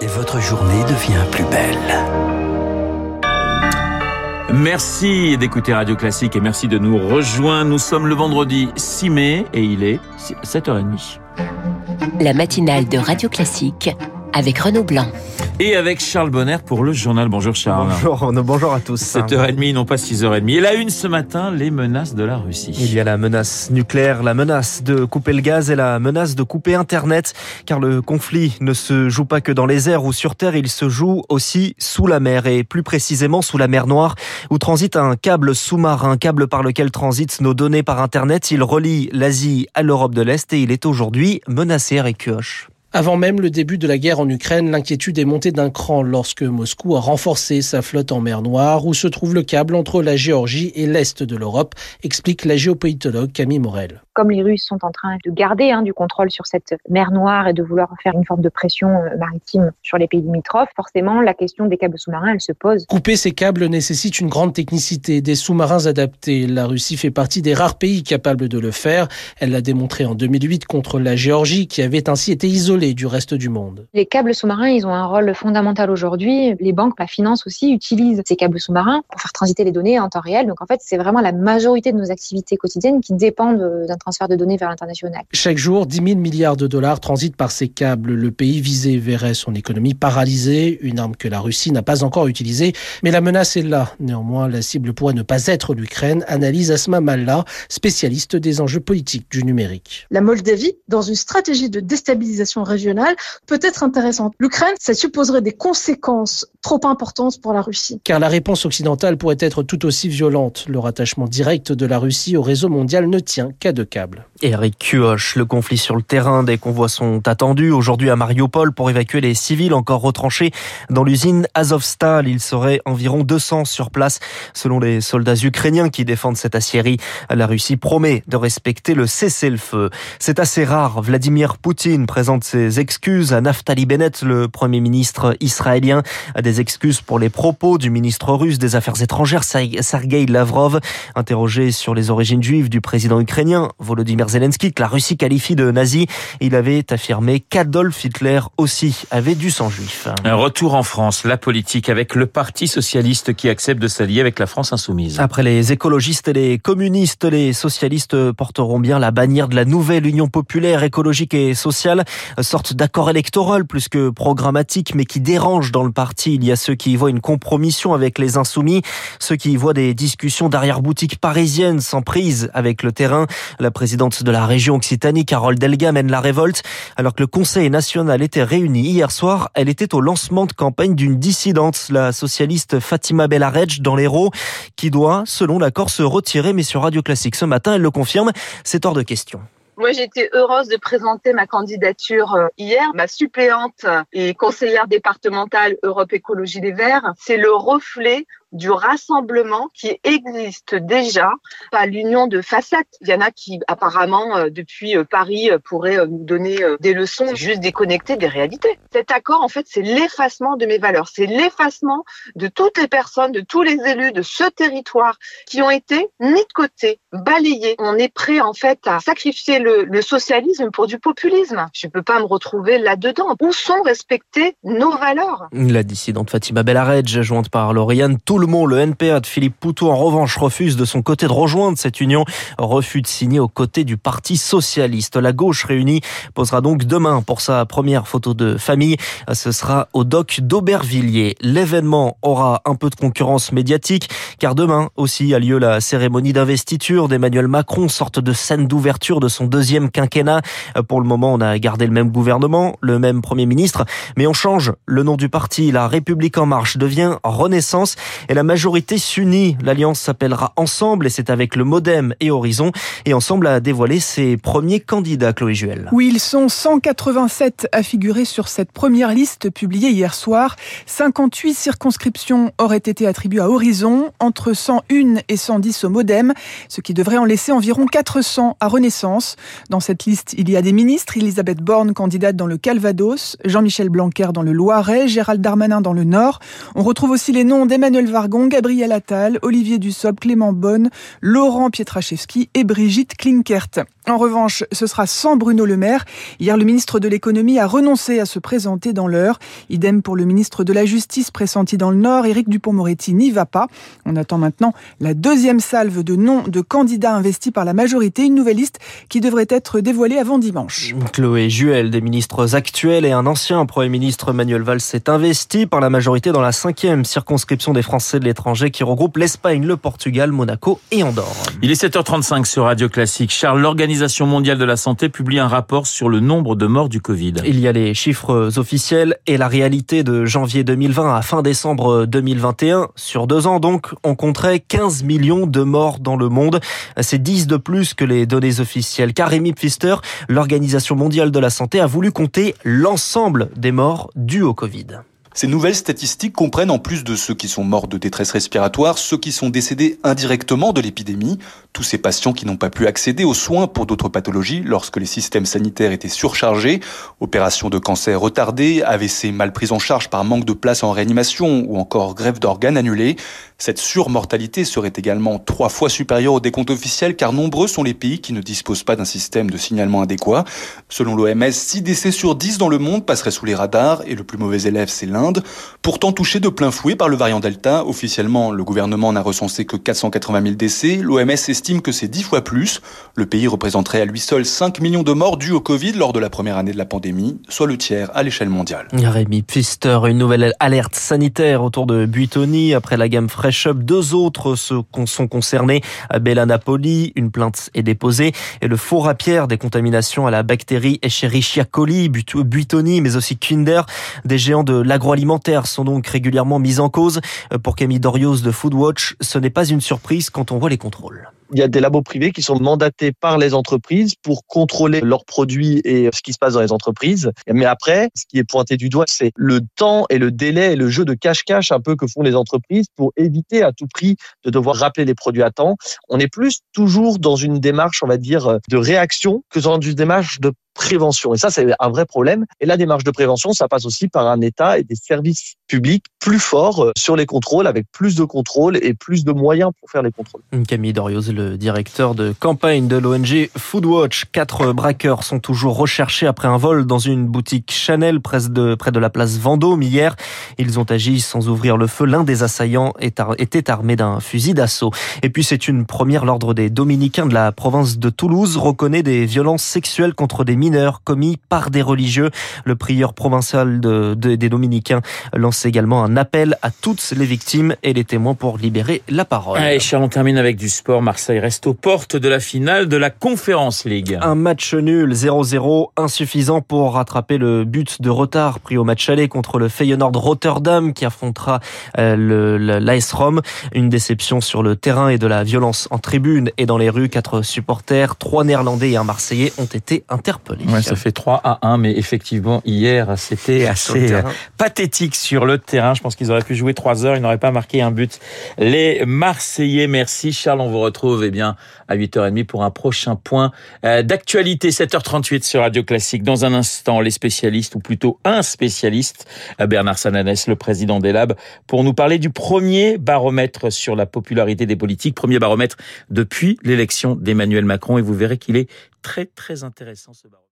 et votre journée devient plus belle. Merci d'écouter Radio Classique et merci de nous rejoindre. Nous sommes le vendredi 6 mai et il est 7h30. La matinale de Radio Classique avec Renaud Blanc. Et avec Charles Bonner pour le journal. Bonjour Charles. Bonjour, bonjour à tous. 7h30, non pas 6h30. Et la une ce matin, les menaces de la Russie. Il y a la menace nucléaire, la menace de couper le gaz et la menace de couper Internet. Car le conflit ne se joue pas que dans les airs ou sur Terre, il se joue aussi sous la mer et plus précisément sous la mer Noire où transite un câble sous-marin, câble par lequel transitent nos données par Internet. Il relie l'Asie à l'Europe de l'Est et il est aujourd'hui menacé, Eric Kioch. Avant même le début de la guerre en Ukraine, l'inquiétude est montée d'un cran lorsque Moscou a renforcé sa flotte en mer Noire, où se trouve le câble entre la Géorgie et l'Est de l'Europe, explique la géopolitologue Camille Morel comme les Russes sont en train de garder hein, du contrôle sur cette mer Noire et de vouloir faire une forme de pression euh, maritime sur les pays limitrophes, forcément la question des câbles sous-marins, elle se pose. Couper ces câbles nécessite une grande technicité, des sous-marins adaptés. La Russie fait partie des rares pays capables de le faire. Elle l'a démontré en 2008 contre la Géorgie, qui avait ainsi été isolée du reste du monde. Les câbles sous-marins, ils ont un rôle fondamental aujourd'hui. Les banques, la finance aussi, utilisent ces câbles sous-marins pour faire transiter les données en temps réel. Donc en fait, c'est vraiment la majorité de nos activités quotidiennes qui dépendent euh, d'un transfert de données vers l'international. Chaque jour, 10 000 milliards de dollars transitent par ces câbles. Le pays visé verrait son économie paralysée, une arme que la Russie n'a pas encore utilisée, mais la menace est là. Néanmoins, la cible pourrait ne pas être l'Ukraine, analyse Asma Malla, spécialiste des enjeux politiques du numérique. La Moldavie, dans une stratégie de déstabilisation régionale, peut être intéressante. L'Ukraine, ça supposerait des conséquences trop importantes pour la Russie. Car la réponse occidentale pourrait être tout aussi violente. Le rattachement direct de la Russie au réseau mondial ne tient qu'à deux câbles. Eric Kioch, le conflit sur le terrain, des convois sont attendus aujourd'hui à Mariupol pour évacuer les civils encore retranchés dans l'usine Azovstal. Il serait environ 200 sur place selon les soldats ukrainiens qui défendent cette aciérie. La Russie promet de respecter le cessez-le-feu. C'est assez rare. Vladimir Poutine présente ses excuses à Naftali Bennett, le premier ministre israélien, des excuses pour les propos du ministre russe des Affaires étrangères Sergei Lavrov, interrogé sur les origines juives du président ukrainien Volodymyr Zelensky, que la Russie qualifie de nazi. Il avait affirmé qu'Adolf Hitler aussi avait du sang juif. Un retour en France, la politique avec le Parti socialiste qui accepte de s'allier avec la France insoumise. Après les écologistes et les communistes, les socialistes porteront bien la bannière de la nouvelle Union populaire écologique et sociale, sorte d'accord électoral plus que programmatique, mais qui dérange dans le parti. Il y a ceux qui y voient une compromission avec les insoumis, ceux qui y voient des discussions d'arrière-boutique parisienne sans prise avec le terrain. La présidente de la région Occitanie, Carole Delga, mène la révolte. Alors que le Conseil national était réuni hier soir, elle était au lancement de campagne d'une dissidente, la socialiste Fatima Bellaredj, dans l'Hérault, qui doit, selon l'accord, se retirer. Mais sur Radio Classique ce matin, elle le confirme, c'est hors de question. Moi, j'étais heureuse de présenter ma candidature euh, hier. Ma suppléante et conseillère départementale Europe Écologie des Verts, c'est le reflet du rassemblement qui existe déjà, pas l'union de facettes. Il y en a qui apparemment euh, depuis euh, Paris euh, pourraient nous donner des leçons juste déconnectées des réalités. Cet accord en fait c'est l'effacement de mes valeurs, c'est l'effacement de toutes les personnes, de tous les élus de ce territoire qui ont été mis de côté, balayés. On est prêt en fait à sacrifier le, le socialisme pour du populisme. Je ne peux pas me retrouver là-dedans. Où sont respectées nos valeurs? La dissidente Fatima Bellaredj, jointe par Lauriane, tout le NPA de Philippe Poutou, en revanche, refuse de son côté de rejoindre cette union. Refus de signer aux côtés du Parti Socialiste. La gauche réunie posera donc demain pour sa première photo de famille. Ce sera au doc d'Aubervilliers. L'événement aura un peu de concurrence médiatique, car demain aussi a lieu la cérémonie d'investiture d'Emmanuel Macron, sorte de scène d'ouverture de son deuxième quinquennat. Pour le moment, on a gardé le même gouvernement, le même Premier ministre, mais on change le nom du parti. La République En Marche devient Renaissance et la majorité s'unit. L'alliance s'appellera Ensemble et c'est avec le Modem et Horizon. Et Ensemble a dévoilé ses premiers candidats, Chloé Juel. Oui, ils sont 187 à figurer sur cette première liste publiée hier soir. 58 circonscriptions auraient été attribuées à Horizon, entre 101 et 110 au Modem, ce qui devrait en laisser environ 400 à Renaissance. Dans cette liste, il y a des ministres, Elisabeth Borne, candidate dans le Calvados, Jean-Michel Blanquer dans le Loiret, Gérald Darmanin dans le Nord. On retrouve aussi les noms d'Emmanuel Vargon, Gabriel Attal, Olivier Dussopt, Clément Bonne, Laurent Pietraszewski et Brigitte Klinkert. En revanche, ce sera sans Bruno Le Maire. Hier, le ministre de l'économie a renoncé à se présenter dans l'heure. Idem pour le ministre de la Justice pressenti dans le Nord. Éric Dupont-Moretti n'y va pas. On attend maintenant la deuxième salve de noms de candidats investis par la majorité. Une nouvelle liste qui devrait être dévoilée avant dimanche. Chloé Juel, des ministres actuels et un ancien Premier ministre Manuel Valls s'est investi par la majorité dans la cinquième circonscription des Français de l'étranger qui regroupe l'Espagne, le Portugal, Monaco et Andorre. Il est 7h35 sur Radio Classique. Charles, l'Organisation mondiale de la santé publie un rapport sur le nombre de morts du Covid. Il y a les chiffres officiels et la réalité de janvier 2020 à fin décembre 2021. Sur deux ans donc, on compterait 15 millions de morts dans le monde. C'est 10 de plus que les données officielles. Car Rémi Pfister, l'Organisation mondiale de la santé, a voulu compter l'ensemble des morts dues au Covid. Ces nouvelles statistiques comprennent en plus de ceux qui sont morts de détresse respiratoire, ceux qui sont décédés indirectement de l'épidémie, tous ces patients qui n'ont pas pu accéder aux soins pour d'autres pathologies lorsque les systèmes sanitaires étaient surchargés, opérations de cancer retardées, AVC mal prises en charge par manque de place en réanimation ou encore grève d'organes annulée. Cette surmortalité serait également trois fois supérieure au décompte officiel car nombreux sont les pays qui ne disposent pas d'un système de signalement adéquat. Selon l'OMS, 6 décès sur 10 dans le monde passeraient sous les radars et le plus mauvais élève c'est Pourtant touché de plein fouet par le variant Delta, officiellement le gouvernement n'a recensé que 480 000 décès, l'OMS estime que c'est 10 fois plus. Le pays représenterait à lui seul 5 millions de morts dus au Covid lors de la première année de la pandémie, soit le tiers à l'échelle mondiale. Rémi Pfister, une nouvelle alerte sanitaire autour de Buitoni après la gamme fraîche deux autres sont concernés. Bella Napoli, une plainte est déposée. Et le four à pierre des contaminations à la bactérie Escherichia coli, Buitoni, mais aussi Kinder. Des géants de l'agroalimentaire sont donc régulièrement mis en cause. Pour Camille Dorios de Foodwatch, ce n'est pas une surprise quand on voit les contrôles il y a des labos privés qui sont mandatés par les entreprises pour contrôler leurs produits et ce qui se passe dans les entreprises. Mais après, ce qui est pointé du doigt, c'est le temps et le délai et le jeu de cache-cache un peu que font les entreprises pour éviter à tout prix de devoir rappeler les produits à temps. On est plus toujours dans une démarche, on va dire, de réaction que dans une démarche de prévention. Et ça, c'est un vrai problème. Et la démarche de prévention, ça passe aussi par un État et des services publics plus forts euh, sur les contrôles, avec plus de contrôles et plus de moyens pour faire les contrôles. Camille Dorios, le directeur de campagne de l'ONG Foodwatch. Quatre braqueurs sont toujours recherchés après un vol dans une boutique Chanel près de, près de la place Vendôme hier. Ils ont agi sans ouvrir le feu. L'un des assaillants était armé d'un fusil d'assaut. Et puis c'est une première. L'ordre des Dominicains de la province de Toulouse reconnaît des violences sexuelles contre des mineurs commis par des religieux. Le prieur provincial de, des Dominicains lance également un appel à toutes les victimes et les témoins pour libérer la parole. Allez, on termine avec du sport. Marseille reste aux portes de la finale de la Conférence League. Un match nul, 0-0, insuffisant pour rattraper le but de retard pris au match aller contre le Feyenoord Rotterdam qui affrontera euh, l'AS Rome. Une déception sur le terrain et de la violence en tribune et dans les rues. Quatre supporters, trois Néerlandais et un Marseillais ont été interpellés. Ouais, ça fait 3 à 1, mais effectivement, hier, c'était assez euh, pathétique sur le terrain. Je pense qu'ils auraient pu jouer 3 heures, ils n'auraient pas marqué un but. Les Marseillais, merci Charles, on vous retrouve eh bien à 8h30 pour un prochain point euh, d'actualité, 7h38 sur Radio Classique. Dans un instant, les spécialistes, ou plutôt un spécialiste, euh, Bernard Sananès, le président des Labs, pour nous parler du premier baromètre sur la popularité des politiques, premier baromètre depuis l'élection d'Emmanuel Macron, et vous verrez qu'il est très très intéressant ce baromètre.